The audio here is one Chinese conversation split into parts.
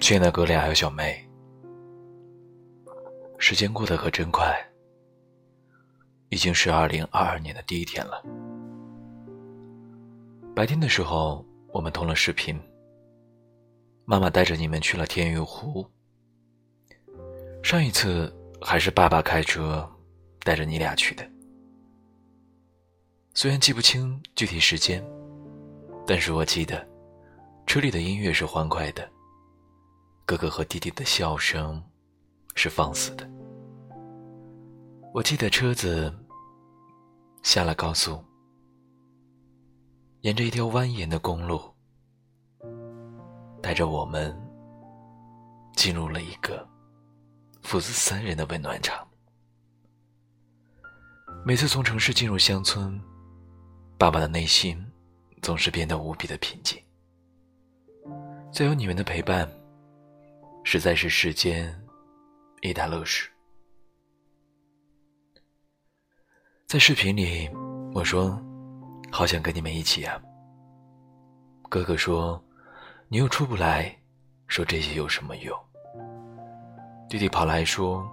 亲爱的哥俩还有小妹，时间过得可真快，已经是二零二二年的第一天了。白天的时候，我们通了视频，妈妈带着你们去了天玉湖。上一次还是爸爸开车带着你俩去的，虽然记不清具体时间，但是我记得车里的音乐是欢快的。哥哥和弟弟的笑声是放肆的。我记得车子下了高速，沿着一条蜿蜒的公路，带着我们进入了一个父子三人的温暖场。每次从城市进入乡村，爸爸的内心总是变得无比的平静。再有你们的陪伴。实在是世间一大乐事。在视频里，我说：“好想跟你们一起啊。”哥哥说：“你又出不来，说这些有什么用？”弟弟跑来说：“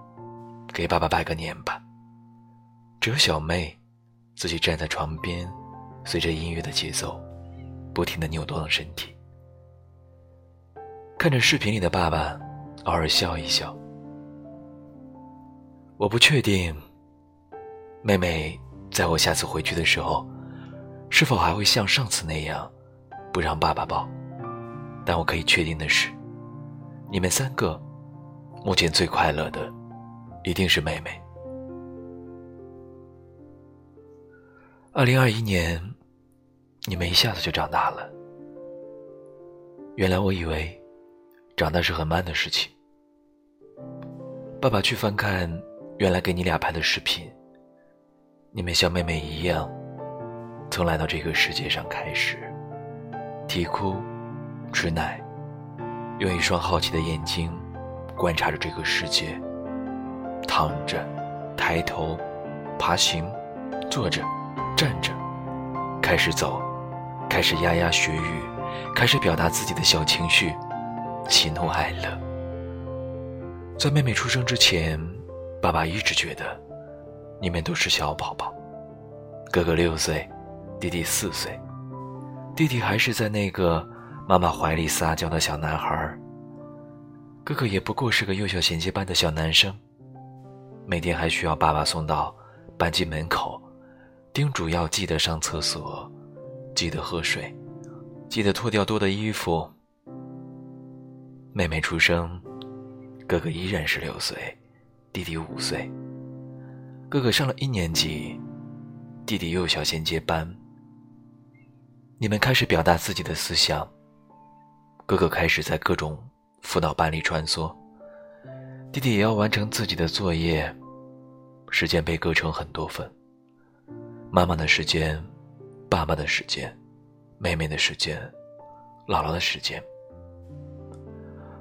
给爸爸拜个年吧。”只有小妹自己站在床边，随着音乐的节奏，不停的扭动身体，看着视频里的爸爸。偶尔笑一笑。我不确定，妹妹在我下次回去的时候，是否还会像上次那样，不让爸爸抱。但我可以确定的是，你们三个，目前最快乐的，一定是妹妹。二零二一年，你们一下子就长大了。原来我以为，长大是很慢的事情。爸爸去翻看原来给你俩拍的视频，你们像妹妹一样，从来到这个世界上开始，啼哭、吃奶，用一双好奇的眼睛观察着这个世界，躺着、抬头、爬行、坐着、站着，开始走，开始牙牙学语，开始表达自己的小情绪，喜怒哀乐。在妹妹出生之前，爸爸一直觉得你们都是小宝宝。哥哥六岁，弟弟四岁，弟弟还是在那个妈妈怀里撒娇的小男孩。哥哥也不过是个幼小衔接班的小男生，每天还需要爸爸送到班级门口，叮嘱要记得上厕所，记得喝水，记得脱掉多的衣服。妹妹出生。哥哥依然是六岁，弟弟五岁。哥哥上了一年级，弟弟幼小衔接班。你们开始表达自己的思想。哥哥开始在各种辅导班里穿梭，弟弟也要完成自己的作业。时间被割成很多份：妈妈的时间，爸爸的时间，妹妹的时间，姥姥的时间。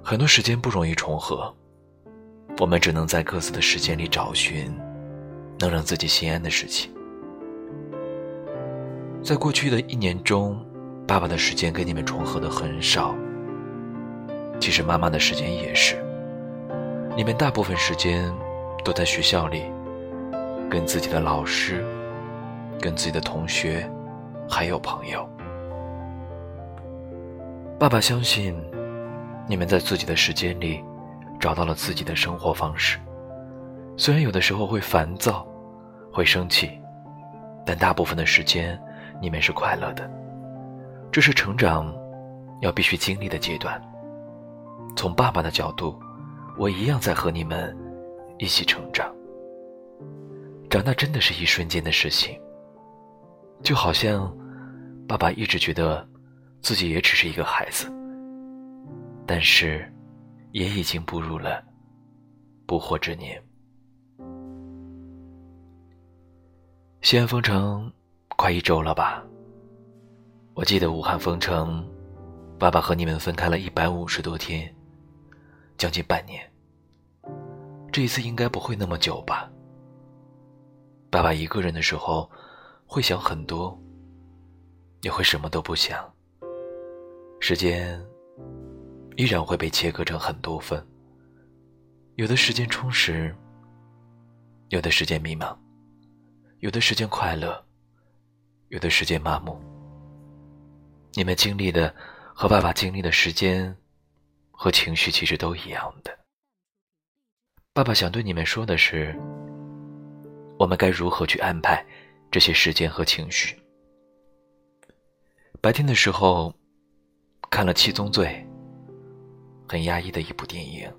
很多时间不容易重合，我们只能在各自的时间里找寻能让自己心安的事情。在过去的一年中，爸爸的时间跟你们重合的很少。其实妈妈的时间也是，你们大部分时间都在学校里，跟自己的老师、跟自己的同学，还有朋友。爸爸相信。你们在自己的时间里找到了自己的生活方式，虽然有的时候会烦躁、会生气，但大部分的时间你们是快乐的。这是成长要必须经历的阶段。从爸爸的角度，我一样在和你们一起成长。长大真的是一瞬间的事情，就好像爸爸一直觉得自己也只是一个孩子。但是，也已经步入了不惑之年。西安封城快一周了吧？我记得武汉封城，爸爸和你们分开了一百五十多天，将近半年。这一次应该不会那么久吧？爸爸一个人的时候会想很多，也会什么都不想。时间。依然会被切割成很多份。有的时间充实，有的时间迷茫，有的时间快乐，有的时间麻木。你们经历的和爸爸经历的时间和情绪其实都一样的。爸爸想对你们说的是，我们该如何去安排这些时间和情绪？白天的时候看了《七宗罪》，很压抑的一部电影。《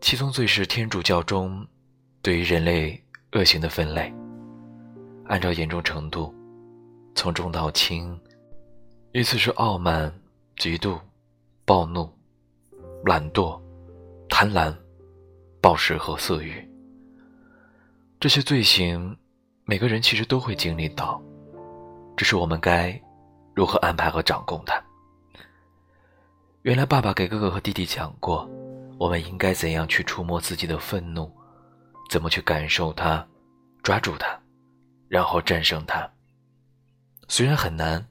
七宗罪》是天主教中对于人类恶行的分类，按照严重程度，从重到轻，依次是傲慢、嫉妒、暴怒、懒惰、贪婪、暴食和色欲。这些罪行，每个人其实都会经历到，只是我们该如何安排和掌控它。原来，爸爸给哥哥和弟弟讲过。我们应该怎样去触摸自己的愤怒？怎么去感受它，抓住它，然后战胜它？虽然很难，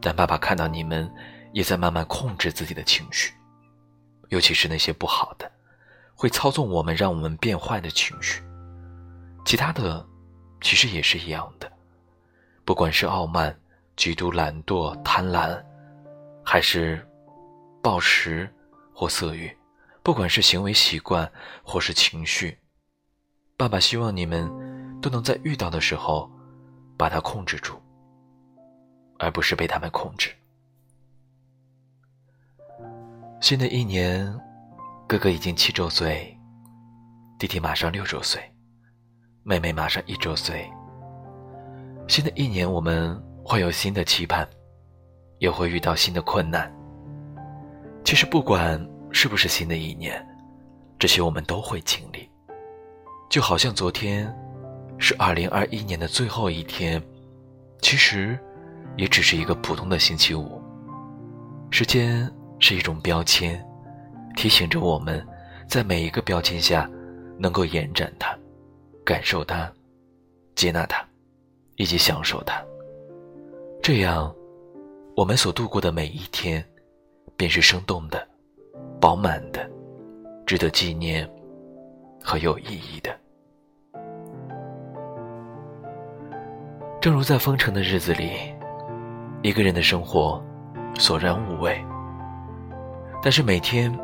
但爸爸看到你们也在慢慢控制自己的情绪，尤其是那些不好的，会操纵我们、让我们变坏的情绪。其他的，其实也是一样的，不管是傲慢、嫉妒、懒惰、贪婪，还是暴食或色欲。不管是行为习惯，或是情绪，爸爸希望你们都能在遇到的时候把它控制住，而不是被他们控制。新的一年，哥哥已经七周岁，弟弟马上六周岁，妹妹马上一周岁。新的一年，我们会有新的期盼，也会遇到新的困难。其实不管。是不是新的一年，这些我们都会经历。就好像昨天是二零二一年的最后一天，其实也只是一个普通的星期五。时间是一种标签，提醒着我们在每一个标签下能够延展它、感受它、接纳它，以及享受它。这样，我们所度过的每一天，便是生动的。饱满的，值得纪念和有意义的。正如在封城的日子里，一个人的生活索然无味。但是每天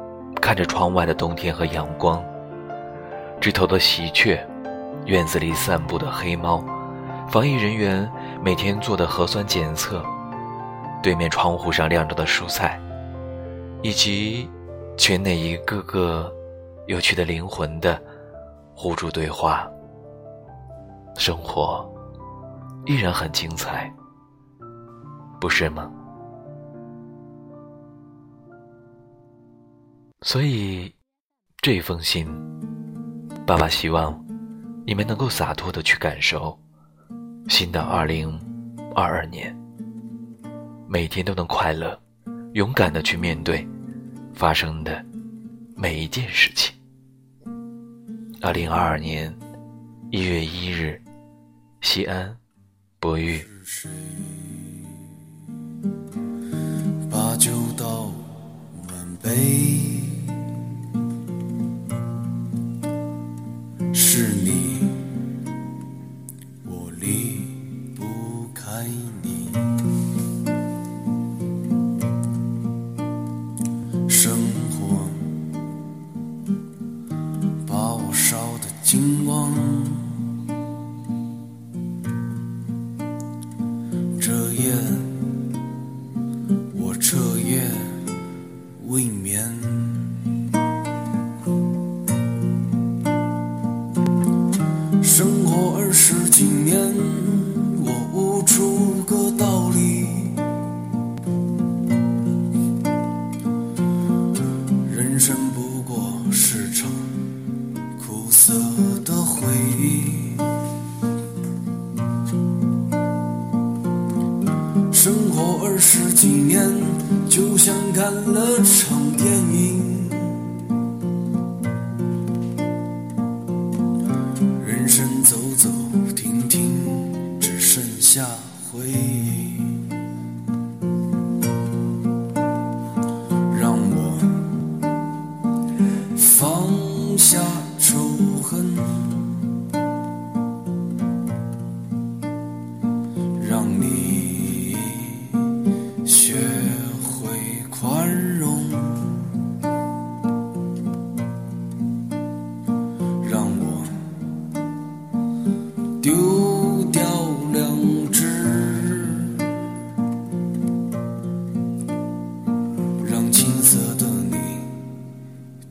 看着窗外的冬天和阳光，枝头的喜鹊，院子里散步的黑猫，防疫人员每天做的核酸检测，对面窗户上晾着的蔬菜，以及。圈内一个个有趣的灵魂的互助对话，生活依然很精彩，不是吗？所以这封信，爸爸希望你们能够洒脱的去感受新的二零二二年，每天都能快乐、勇敢的去面对。发生的每一件事情。二零二二年一月一日，西安，博玉。把酒倒满杯。未眠。生活二十几年，就像看了场电影。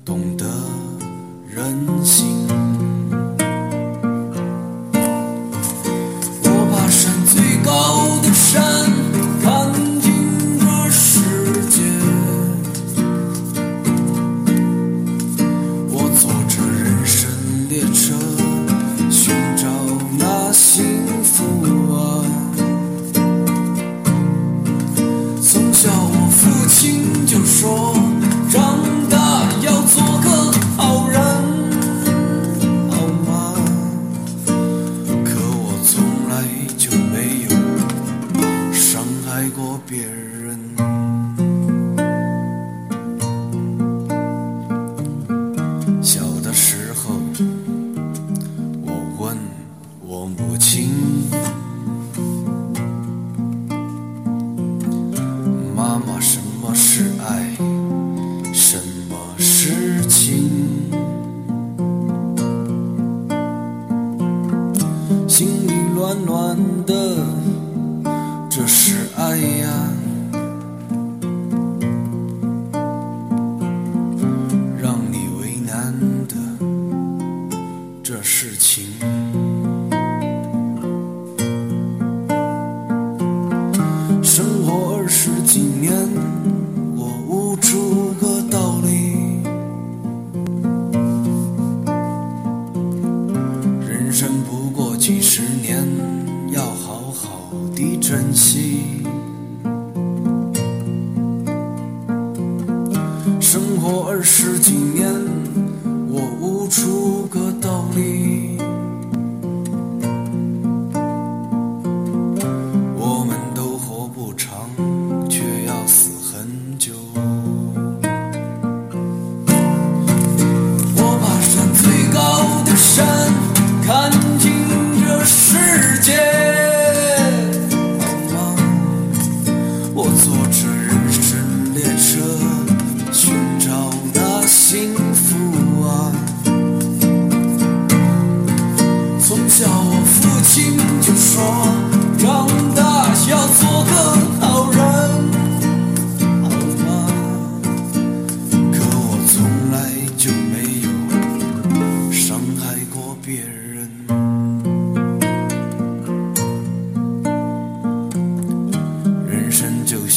懂得人心。我爬山最高的山，看尽这世界。我坐着人生列车，寻找那幸福啊。从小我父亲就说。过二十几年我悟出个道理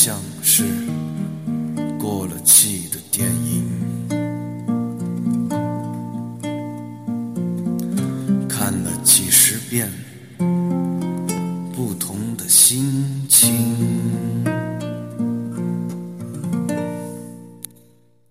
想。